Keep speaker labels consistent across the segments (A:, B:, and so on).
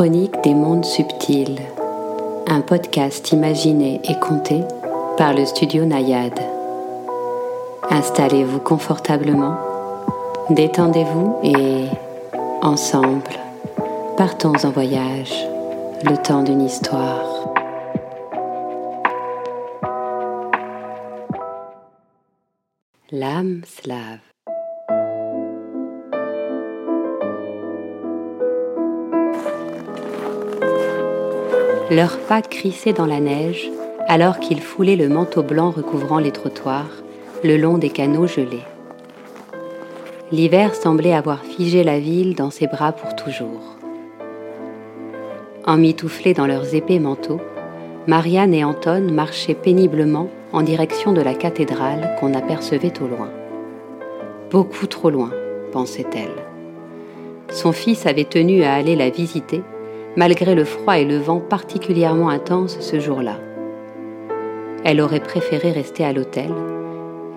A: Chronique des mondes subtils, un podcast imaginé et compté par le studio Nayade. Installez-vous confortablement, détendez-vous et, ensemble, partons en voyage, le temps d'une histoire. L'âme slave. Leurs pas crissaient dans la neige alors qu'ils foulaient le manteau blanc recouvrant les trottoirs le long des canaux gelés. L'hiver semblait avoir figé la ville dans ses bras pour toujours. Emmitouflés dans leurs épais manteaux, Marianne et Anton marchaient péniblement en direction de la cathédrale qu'on apercevait au loin. Beaucoup trop loin, pensait-elle. Son fils avait tenu à aller la visiter malgré le froid et le vent particulièrement intenses ce jour-là. Elle aurait préféré rester à l'hôtel,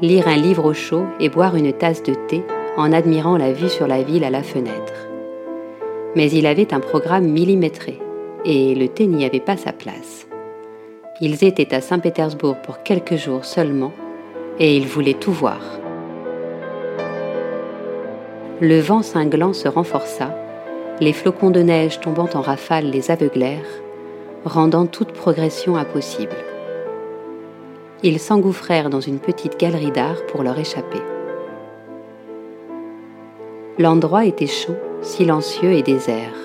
A: lire un livre au chaud et boire une tasse de thé en admirant la vue sur la ville à la fenêtre. Mais il avait un programme millimétré et le thé n'y avait pas sa place. Ils étaient à Saint-Pétersbourg pour quelques jours seulement et ils voulaient tout voir. Le vent cinglant se renforça les flocons de neige tombant en rafale les aveuglèrent, rendant toute progression impossible. Ils s'engouffrèrent dans une petite galerie d'art pour leur échapper. L'endroit était chaud, silencieux et désert.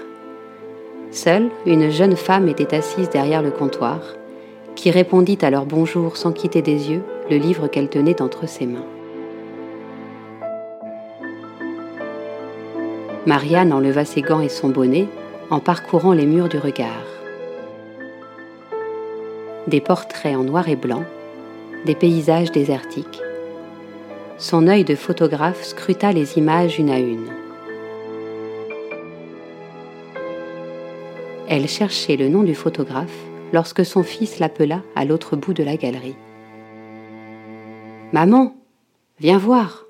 A: Seule, une jeune femme était assise derrière le comptoir, qui répondit à leur bonjour sans quitter des yeux le livre qu'elle tenait entre ses mains. Marianne enleva ses gants et son bonnet en parcourant les murs du regard. Des portraits en noir et blanc, des paysages désertiques. Son œil de photographe scruta les images une à une. Elle cherchait le nom du photographe lorsque son fils l'appela à l'autre bout de la galerie. Maman, viens voir.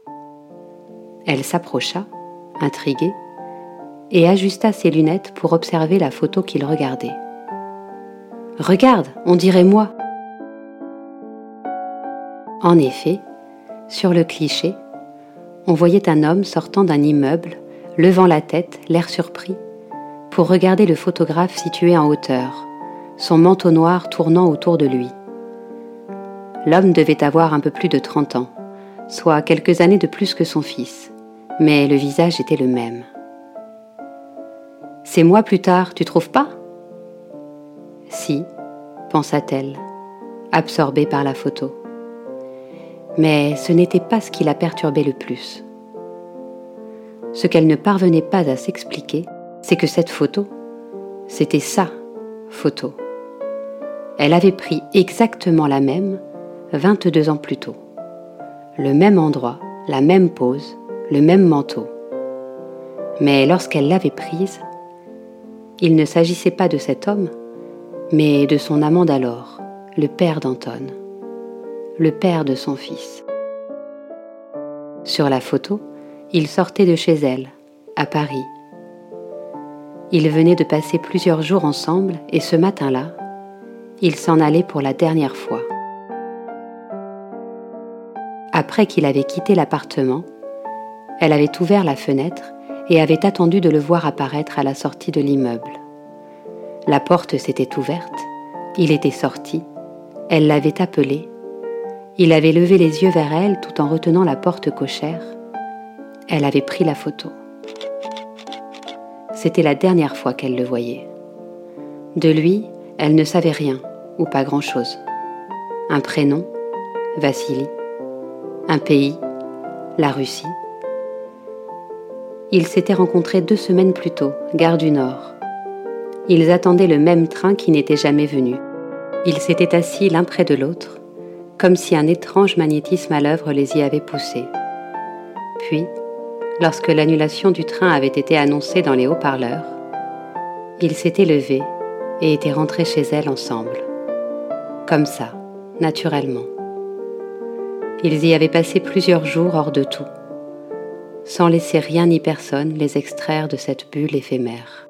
A: Elle s'approcha, intriguée, et ajusta ses lunettes pour observer la photo qu'il regardait. Regarde, on dirait moi. En effet, sur le cliché, on voyait un homme sortant d'un immeuble, levant la tête, l'air surpris, pour regarder le photographe situé en hauteur, son manteau noir tournant autour de lui. L'homme devait avoir un peu plus de 30 ans, soit quelques années de plus que son fils, mais le visage était le même. C'est moi plus tard, tu trouves pas? Si, pensa-t-elle, absorbée par la photo. Mais ce n'était pas ce qui la perturbait le plus. Ce qu'elle ne parvenait pas à s'expliquer, c'est que cette photo, c'était sa photo. Elle avait pris exactement la même 22 ans plus tôt. Le même endroit, la même pose, le même manteau. Mais lorsqu'elle l'avait prise, il ne s'agissait pas de cet homme, mais de son amant d'alors, le père d'Anton, le père de son fils. Sur la photo, il sortait de chez elle, à Paris. Ils venaient de passer plusieurs jours ensemble et ce matin-là, il s'en allait pour la dernière fois. Après qu'il avait quitté l'appartement, elle avait ouvert la fenêtre et avait attendu de le voir apparaître à la sortie de l'immeuble. La porte s'était ouverte, il était sorti, elle l'avait appelé, il avait levé les yeux vers elle tout en retenant la porte cochère. Elle avait pris la photo. C'était la dernière fois qu'elle le voyait. De lui, elle ne savait rien, ou pas grand-chose. Un prénom, Vassili. Un pays, la Russie. Ils s'étaient rencontrés deux semaines plus tôt, gare du Nord. Ils attendaient le même train qui n'était jamais venu. Ils s'étaient assis l'un près de l'autre, comme si un étrange magnétisme à l'œuvre les y avait poussés. Puis, lorsque l'annulation du train avait été annoncée dans les haut-parleurs, ils s'étaient levés et étaient rentrés chez elle ensemble. Comme ça, naturellement. Ils y avaient passé plusieurs jours hors de tout sans laisser rien ni personne les extraire de cette bulle éphémère.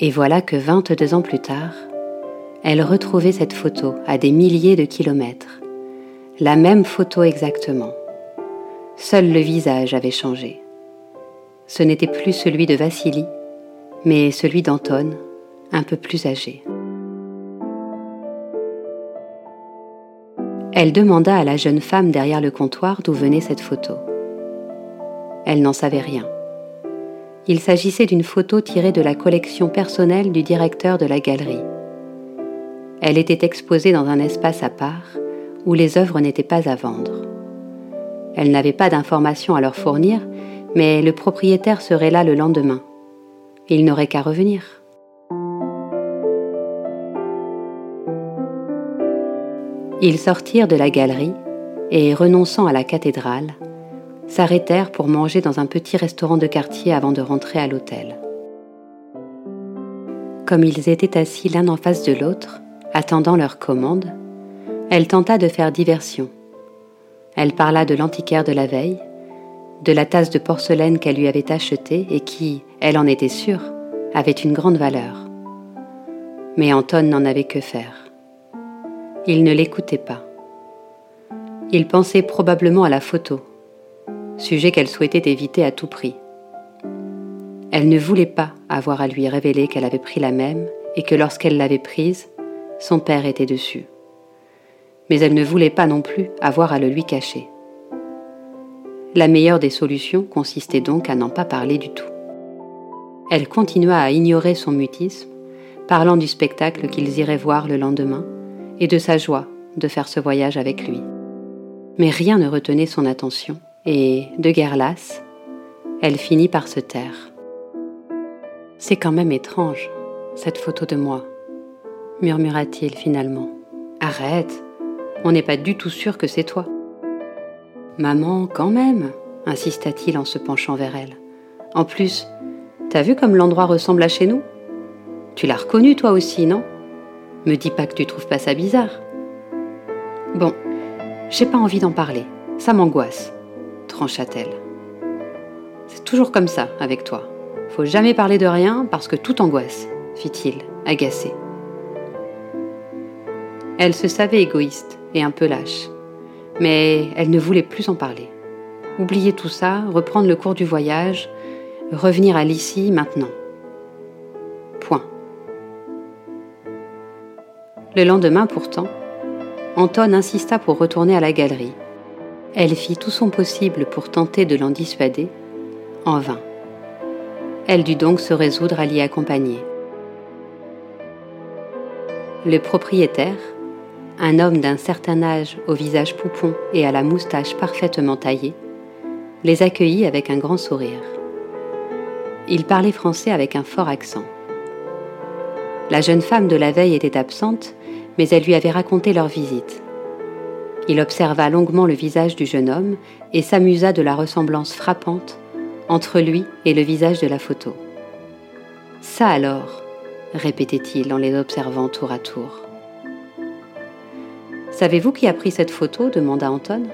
A: Et voilà que 22 ans plus tard, elle retrouvait cette photo à des milliers de kilomètres. La même photo exactement. Seul le visage avait changé. Ce n'était plus celui de Vassili, mais celui d'Anton, un peu plus âgé. Elle demanda à la jeune femme derrière le comptoir d'où venait cette photo. Elle n'en savait rien. Il s'agissait d'une photo tirée de la collection personnelle du directeur de la galerie. Elle était exposée dans un espace à part où les œuvres n'étaient pas à vendre. Elle n'avait pas d'informations à leur fournir, mais le propriétaire serait là le lendemain. Il n'aurait qu'à revenir. Ils sortirent de la galerie et, renonçant à la cathédrale, s'arrêtèrent pour manger dans un petit restaurant de quartier avant de rentrer à l'hôtel. Comme ils étaient assis l'un en face de l'autre, attendant leur commande, elle tenta de faire diversion. Elle parla de l'antiquaire de la veille, de la tasse de porcelaine qu'elle lui avait achetée et qui, elle en était sûre, avait une grande valeur. Mais Anton n'en avait que faire. Il ne l'écoutait pas. Il pensait probablement à la photo, sujet qu'elle souhaitait éviter à tout prix. Elle ne voulait pas avoir à lui révéler qu'elle avait pris la même et que lorsqu'elle l'avait prise, son père était dessus. Mais elle ne voulait pas non plus avoir à le lui cacher. La meilleure des solutions consistait donc à n'en pas parler du tout. Elle continua à ignorer son mutisme, parlant du spectacle qu'ils iraient voir le lendemain, et de sa joie de faire ce voyage avec lui. Mais rien ne retenait son attention, et, de guerre lasse, elle finit par se taire. C'est quand même étrange, cette photo de moi, murmura-t-il finalement. Arrête, on n'est pas du tout sûr que c'est toi. Maman, quand même, insista-t-il en se penchant vers elle. En plus, t'as vu comme l'endroit ressemble à chez nous? Tu l'as reconnu toi aussi, non? Me dis pas que tu trouves pas ça bizarre. Bon, j'ai pas envie d'en parler. Ça m'angoisse, trancha-t-elle. C'est toujours comme ça avec toi. Faut jamais parler de rien parce que tout angoisse, fit-il, agacé. Elle se savait égoïste et un peu lâche, mais elle ne voulait plus en parler. Oublier tout ça, reprendre le cours du voyage, revenir à l'ici maintenant. Le lendemain pourtant, Anton insista pour retourner à la galerie. Elle fit tout son possible pour tenter de l'en dissuader, en vain. Elle dut donc se résoudre à l'y accompagner. Le propriétaire, un homme d'un certain âge au visage poupon et à la moustache parfaitement taillée, les accueillit avec un grand sourire. Il parlait français avec un fort accent. La jeune femme de la veille était absente mais elle lui avait raconté leur visite. Il observa longuement le visage du jeune homme et s'amusa de la ressemblance frappante entre lui et le visage de la photo. Ça alors, répétait-il en les observant tour à tour. Savez-vous qui a pris cette photo? demanda Anton.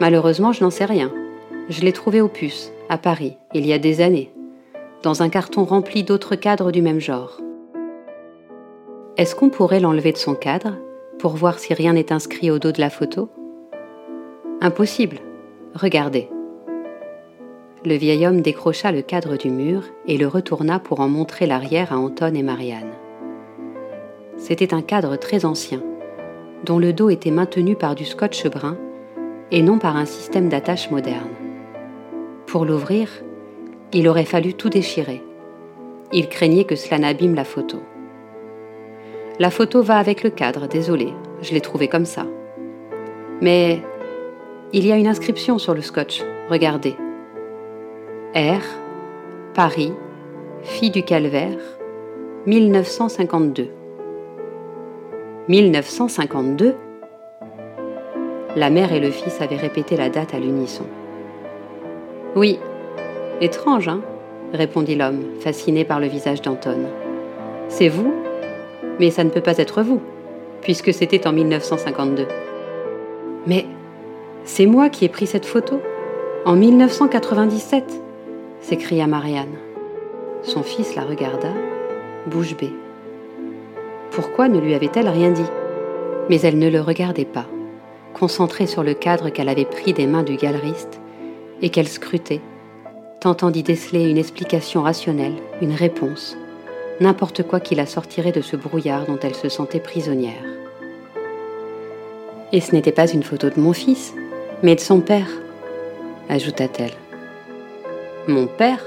A: Malheureusement, je n'en sais rien. Je l'ai trouvée au puce, à Paris, il y a des années, dans un carton rempli d'autres cadres du même genre. Est-ce qu'on pourrait l'enlever de son cadre pour voir si rien n'est inscrit au dos de la photo? Impossible. Regardez. Le vieil homme décrocha le cadre du mur et le retourna pour en montrer l'arrière à Anton et Marianne. C'était un cadre très ancien, dont le dos était maintenu par du scotch brun et non par un système d'attache moderne. Pour l'ouvrir, il aurait fallu tout déchirer. Il craignait que cela n'abîme la photo. La photo va avec le cadre, désolé, je l'ai trouvé comme ça. Mais il y a une inscription sur le scotch, regardez. R, Paris, fille du calvaire, 1952. 1952 La mère et le fils avaient répété la date à l'unisson. Oui, étrange, hein répondit l'homme, fasciné par le visage d'Anton. C'est vous? Mais ça ne peut pas être vous, puisque c'était en 1952. Mais c'est moi qui ai pris cette photo En 1997 s'écria Marianne. Son fils la regarda, bouche bée. Pourquoi ne lui avait-elle rien dit? Mais elle ne le regardait pas, concentrée sur le cadre qu'elle avait pris des mains du galeriste et qu'elle scrutait, tentant d'y déceler une explication rationnelle, une réponse, n'importe quoi qui la sortirait de ce brouillard dont elle se sentait prisonnière. Et ce n'était pas une photo de mon fils, mais de son père, ajouta-t-elle. Mon père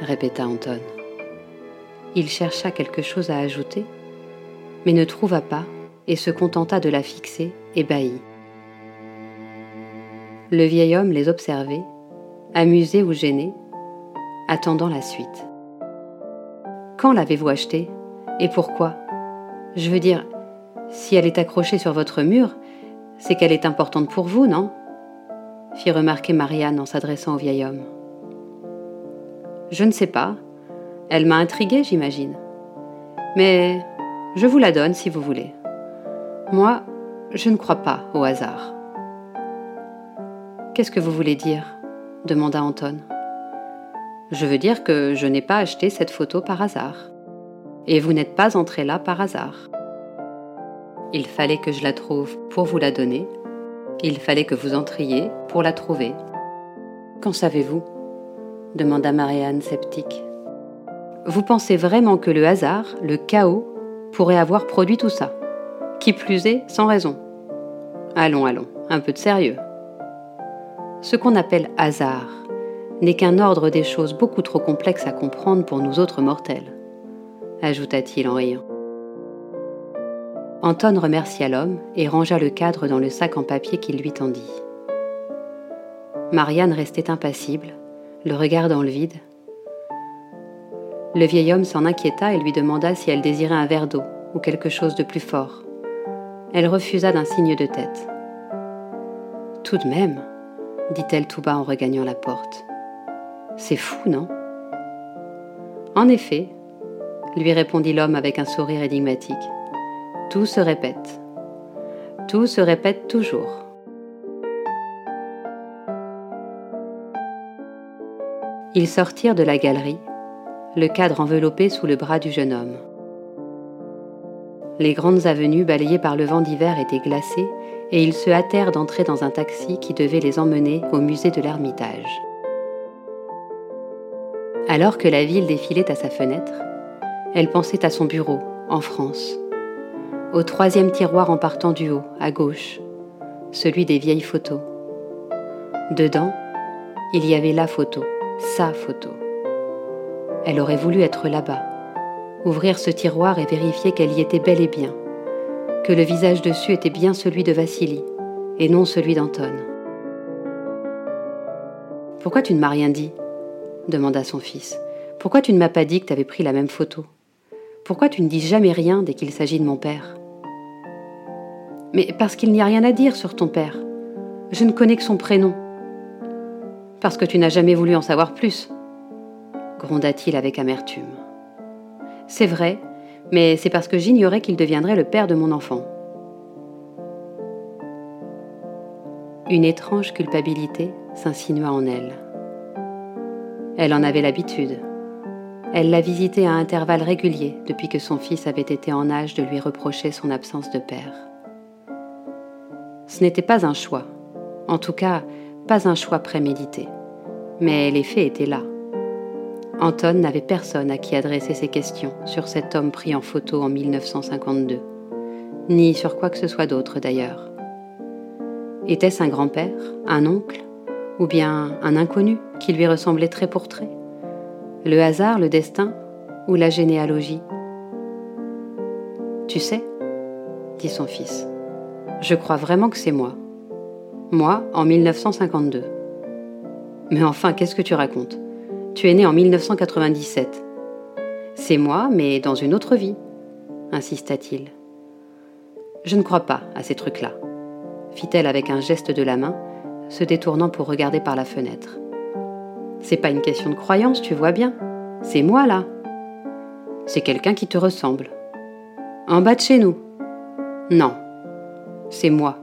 A: répéta Anton. Il chercha quelque chose à ajouter, mais ne trouva pas et se contenta de la fixer, ébahi. Le vieil homme les observait, amusé ou gêné, attendant la suite. Quand l'avez-vous achetée Et pourquoi? Je veux dire, si elle est accrochée sur votre mur, c'est qu'elle est importante pour vous, non? fit remarquer Marianne en s'adressant au vieil homme. Je ne sais pas. Elle m'a intriguée, j'imagine. Mais je vous la donne si vous voulez. Moi, je ne crois pas au hasard. Qu'est-ce que vous voulez dire? demanda Anton. Je veux dire que je n'ai pas acheté cette photo par hasard. Et vous n'êtes pas entré là par hasard. Il fallait que je la trouve pour vous la donner. Il fallait que vous entriez pour la trouver. Qu'en savez-vous? demanda Marianne sceptique. Vous pensez vraiment que le hasard, le chaos, pourrait avoir produit tout ça? Qui plus est, sans raison. Allons, allons, un peu de sérieux. Ce qu'on appelle hasard n'est qu'un ordre des choses beaucoup trop complexe à comprendre pour nous autres mortels, ajouta-t-il en riant. Anton remercia l'homme et rangea le cadre dans le sac en papier qu'il lui tendit. Marianne restait impassible, le regard dans le vide. Le vieil homme s'en inquiéta et lui demanda si elle désirait un verre d'eau ou quelque chose de plus fort. Elle refusa d'un signe de tête. Tout de même, dit-elle tout bas en regagnant la porte. C'est fou, non En effet, lui répondit l'homme avec un sourire énigmatique. Tout se répète. Tout se répète toujours. Ils sortirent de la galerie, le cadre enveloppé sous le bras du jeune homme. Les grandes avenues balayées par le vent d'hiver étaient glacées et ils se hâtèrent d'entrer dans un taxi qui devait les emmener au musée de l'Ermitage. Alors que la ville défilait à sa fenêtre, elle pensait à son bureau, en France, au troisième tiroir en partant du haut, à gauche, celui des vieilles photos. Dedans, il y avait la photo, sa photo. Elle aurait voulu être là-bas, ouvrir ce tiroir et vérifier qu'elle y était bel et bien, que le visage dessus était bien celui de Vassili et non celui d'Anton. Pourquoi tu ne m'as rien dit? Demanda son fils. Pourquoi tu ne m'as pas dit que tu avais pris la même photo? Pourquoi tu ne dis jamais rien dès qu'il s'agit de mon père? Mais parce qu'il n'y a rien à dire sur ton père. Je ne connais que son prénom. Parce que tu n'as jamais voulu en savoir plus, gronda-t-il avec amertume. C'est vrai, mais c'est parce que j'ignorais qu'il deviendrait le père de mon enfant. Une étrange culpabilité s'insinua en elle. Elle en avait l'habitude. Elle l'a visité à intervalles réguliers depuis que son fils avait été en âge de lui reprocher son absence de père. Ce n'était pas un choix, en tout cas pas un choix prémédité, mais les faits étaient là. Anton n'avait personne à qui adresser ses questions sur cet homme pris en photo en 1952, ni sur quoi que ce soit d'autre d'ailleurs. Était-ce un grand-père, un oncle, ou bien un inconnu qui lui ressemblait trait pour trait Le hasard, le destin ou la généalogie Tu sais, dit son fils, je crois vraiment que c'est moi. Moi, en 1952. Mais enfin, qu'est-ce que tu racontes? Tu es né en 1997. C'est moi, mais dans une autre vie, insista-t-il. Je ne crois pas à ces trucs-là, fit-elle avec un geste de la main se détournant pour regarder par la fenêtre. C'est pas une question de croyance, tu vois bien. C'est moi là. C'est quelqu'un qui te ressemble. En bas de chez nous. Non, c'est moi,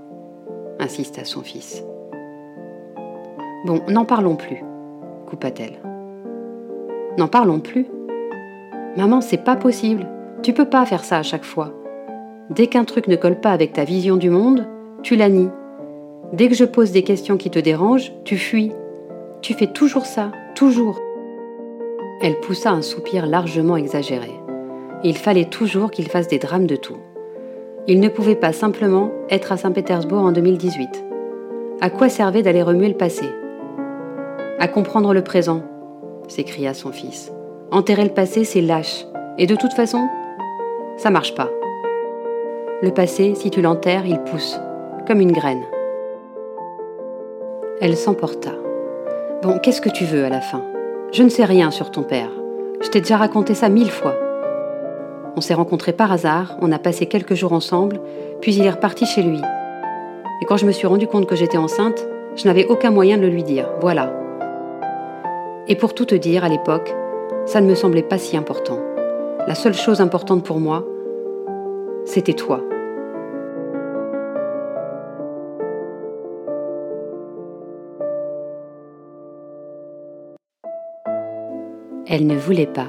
A: insista son fils. Bon, n'en parlons plus, coupa-t-elle. N'en parlons plus. Maman, c'est pas possible. Tu peux pas faire ça à chaque fois. Dès qu'un truc ne colle pas avec ta vision du monde, tu la nies. Dès que je pose des questions qui te dérangent, tu fuis. Tu fais toujours ça, toujours. Elle poussa un soupir largement exagéré. Il fallait toujours qu'il fasse des drames de tout. Il ne pouvait pas simplement être à Saint-Pétersbourg en 2018. À quoi servait d'aller remuer le passé? À comprendre le présent, s'écria son fils. Enterrer le passé, c'est lâche. Et de toute façon, ça marche pas. Le passé, si tu l'enterres, il pousse, comme une graine. Elle s'emporta. Bon, qu'est-ce que tu veux à la fin? Je ne sais rien sur ton père. Je t'ai déjà raconté ça mille fois. On s'est rencontrés par hasard, on a passé quelques jours ensemble, puis il est reparti chez lui. Et quand je me suis rendu compte que j'étais enceinte, je n'avais aucun moyen de le lui dire. Voilà. Et pour tout te dire, à l'époque, ça ne me semblait pas si important. La seule chose importante pour moi, c'était toi. Elle ne voulait pas,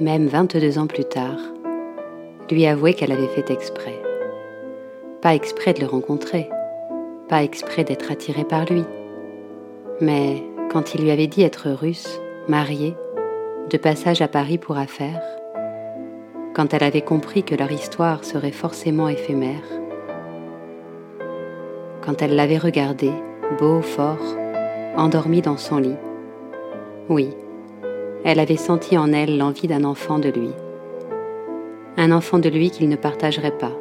A: même 22 ans plus tard, lui avouer qu'elle avait fait exprès. Pas exprès de le rencontrer, pas exprès d'être attirée par lui. Mais quand il lui avait dit être russe, marié, de passage à Paris pour affaires, quand elle avait compris que leur histoire serait forcément éphémère, quand elle l'avait regardé, beau, fort, endormi dans son lit, oui, elle avait senti en elle l'envie d'un enfant de lui, un enfant de lui qu'il ne partagerait pas,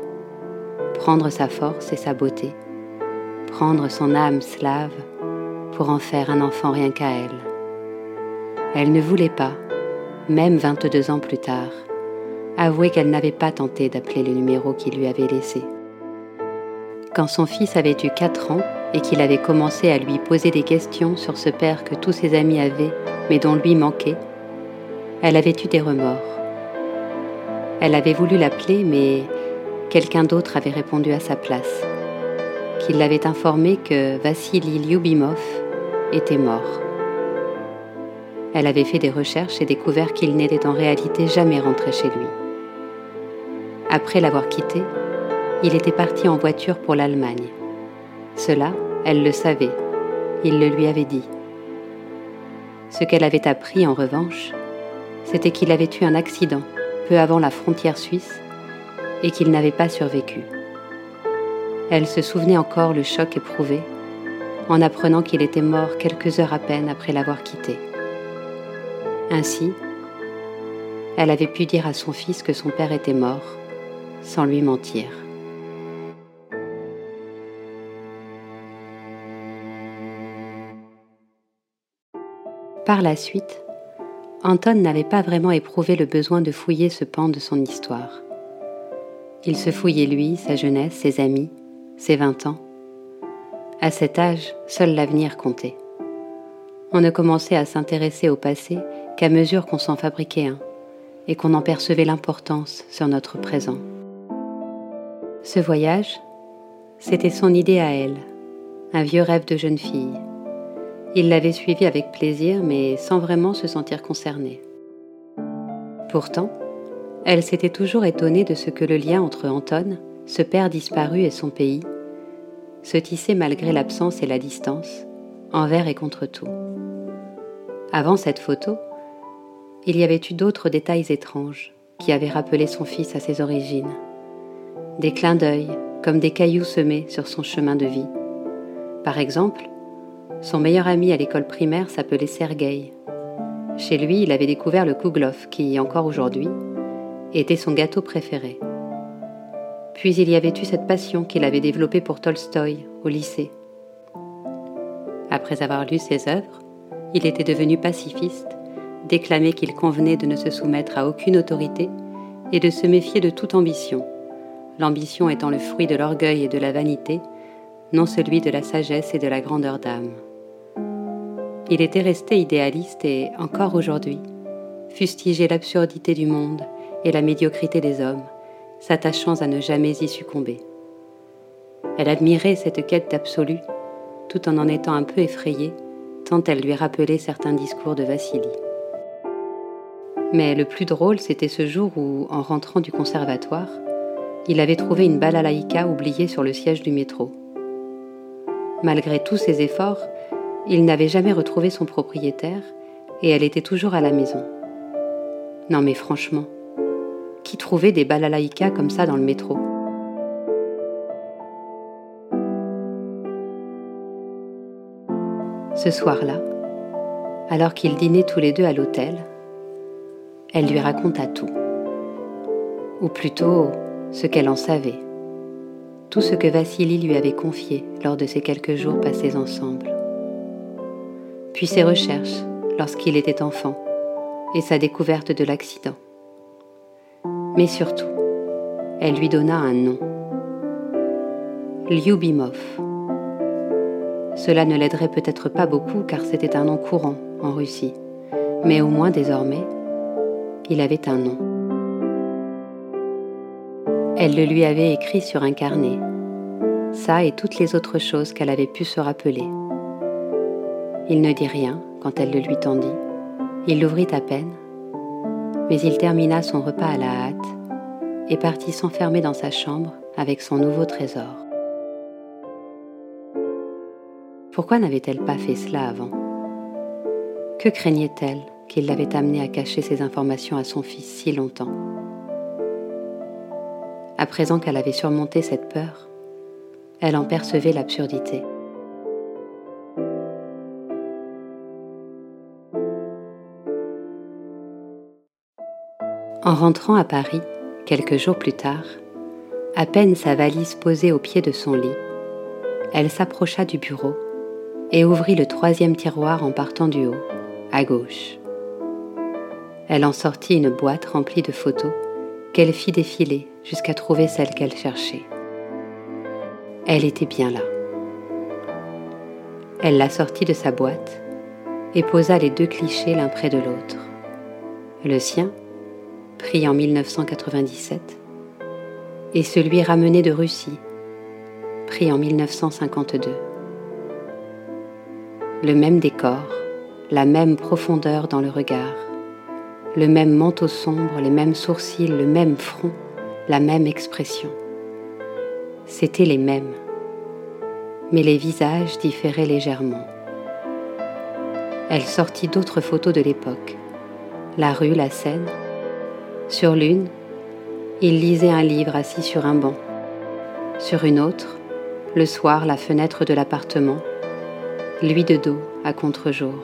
A: prendre sa force et sa beauté, prendre son âme slave pour en faire un enfant rien qu'à elle. Elle ne voulait pas, même 22 ans plus tard, avouer qu'elle n'avait pas tenté d'appeler le numéro qu'il lui avait laissé. Quand son fils avait eu 4 ans et qu'il avait commencé à lui poser des questions sur ce père que tous ses amis avaient mais dont lui manquait, elle avait eu des remords. Elle avait voulu l'appeler mais quelqu'un d'autre avait répondu à sa place, qu'il l'avait informé que Vassili Lyubimov était mort. Elle avait fait des recherches et découvert qu'il n'était en réalité jamais rentré chez lui. Après l'avoir quitté, il était parti en voiture pour l'Allemagne. Cela, elle le savait, il le lui avait dit. Ce qu'elle avait appris en revanche, c'était qu'il avait eu un accident peu avant la frontière suisse et qu'il n'avait pas survécu. Elle se souvenait encore le choc éprouvé en apprenant qu'il était mort quelques heures à peine après l'avoir quitté. Ainsi, elle avait pu dire à son fils que son père était mort, sans lui mentir. Par la suite, Anton n'avait pas vraiment éprouvé le besoin de fouiller ce pan de son histoire. Il se fouillait lui, sa jeunesse, ses amis, ses vingt ans. À cet âge, seul l'avenir comptait. On ne commençait à s'intéresser au passé qu'à mesure qu'on s'en fabriquait un et qu'on en percevait l'importance sur notre présent. Ce voyage, c'était son idée à elle, un vieux rêve de jeune fille. Il l'avait suivi avec plaisir, mais sans vraiment se sentir concernée. Pourtant, elle s'était toujours étonnée de ce que le lien entre Anton, ce père disparu et son pays, se tissait malgré l'absence et la distance, envers et contre tout. Avant cette photo, il y avait eu d'autres détails étranges qui avaient rappelé son fils à ses origines. Des clins d'œil, comme des cailloux semés sur son chemin de vie. Par exemple, son meilleur ami à l'école primaire s'appelait Sergueï. Chez lui, il avait découvert le kouglof qui, encore aujourd'hui, était son gâteau préféré. Puis il y avait eu cette passion qu'il avait développée pour Tolstoï au lycée. Après avoir lu ses œuvres, il était devenu pacifiste déclamait qu'il convenait de ne se soumettre à aucune autorité et de se méfier de toute ambition, l'ambition étant le fruit de l'orgueil et de la vanité, non celui de la sagesse et de la grandeur d'âme. Il était resté idéaliste et, encore aujourd'hui, fustigeait l'absurdité du monde et la médiocrité des hommes, s'attachant à ne jamais y succomber. Elle admirait cette quête d'absolu, tout en en étant un peu effrayée, tant elle lui rappelait certains discours de Vassili. Mais le plus drôle, c'était ce jour où, en rentrant du conservatoire, il avait trouvé une balalaïka oubliée sur le siège du métro. Malgré tous ses efforts, il n'avait jamais retrouvé son propriétaire et elle était toujours à la maison. Non mais franchement, qui trouvait des balalaïkas comme ça dans le métro? Ce soir-là, alors qu'ils dînaient tous les deux à l'hôtel, elle lui raconta tout. Ou plutôt, ce qu'elle en savait. Tout ce que Vassili lui avait confié lors de ces quelques jours passés ensemble. Puis ses recherches lorsqu'il était enfant et sa découverte de l'accident. Mais surtout, elle lui donna un nom. Lyubimov. Cela ne l'aiderait peut-être pas beaucoup car c'était un nom courant en Russie, mais au moins désormais, il avait un nom. Elle le lui avait écrit sur un carnet, ça et toutes les autres choses qu'elle avait pu se rappeler. Il ne dit rien quand elle le lui tendit. Il l'ouvrit à peine, mais il termina son repas à la hâte et partit s'enfermer dans sa chambre avec son nouveau trésor. Pourquoi n'avait-elle pas fait cela avant? Que craignait-elle qu'il l'avait amené à cacher ses informations à son fils si longtemps? À présent qu'elle avait surmonté cette peur, elle en percevait l'absurdité. En rentrant à Paris, quelques jours plus tard, à peine sa valise posée au pied de son lit, elle s'approcha du bureau et ouvrit le troisième tiroir en partant du haut, à gauche. Elle en sortit une boîte remplie de photos qu'elle fit défiler jusqu'à trouver celle qu'elle cherchait. Elle était bien là. Elle la sortit de sa boîte et posa les deux clichés l'un près de l'autre. Le sien, pris en 1997, et celui ramené de Russie, pris en 1952. Le même décor, la même profondeur dans le regard, le même manteau sombre, les mêmes sourcils, le même front, la même expression. C'étaient les mêmes, mais les visages différaient légèrement. Elle sortit d'autres photos de l'époque, la rue, la Seine. Sur l'une, il lisait un livre assis sur un banc. Sur une autre, le soir, la fenêtre de l'appartement, lui de dos à contre-jour.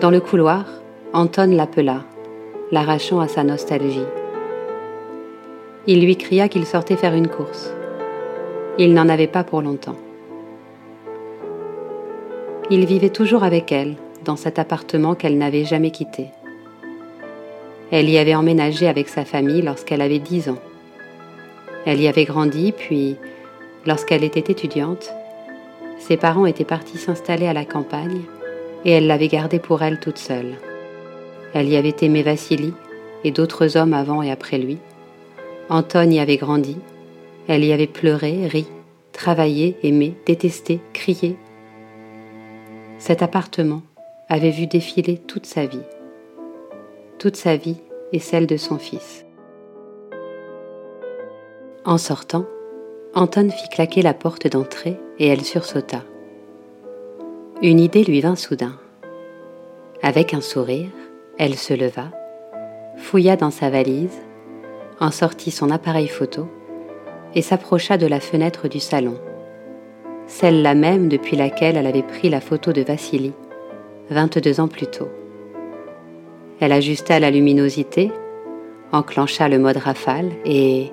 A: Dans le couloir, Anton l'appela, l'arrachant à sa nostalgie. Il lui cria qu'il sortait faire une course. Il n'en avait pas pour longtemps. Il vivait toujours avec elle, dans cet appartement qu'elle n'avait jamais quitté. Elle y avait emménagé avec sa famille lorsqu'elle avait dix ans. Elle y avait grandi, puis, lorsqu'elle était étudiante, ses parents étaient partis s'installer à la campagne et elle l'avait gardé pour elle toute seule. Elle y avait aimé Vassili et d'autres hommes avant et après lui. Anton y avait grandi. Elle y avait pleuré, ri, travaillé, aimé, détesté, crié. Cet appartement avait vu défiler toute sa vie. Toute sa vie et celle de son fils. En sortant, Anton fit claquer la porte d'entrée et elle sursauta. Une idée lui vint soudain. Avec un sourire, elle se leva, fouilla dans sa valise, en sortit son appareil photo et s'approcha de la fenêtre du salon, celle-là même depuis laquelle elle avait pris la photo de Vassili, 22 ans plus tôt. Elle ajusta la luminosité, enclencha le mode rafale et,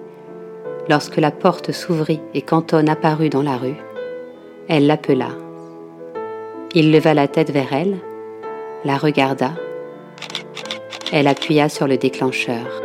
A: lorsque la porte s'ouvrit et qu'Anton apparut dans la rue, elle l'appela. Il leva la tête vers elle, la regarda. Elle appuya sur le déclencheur.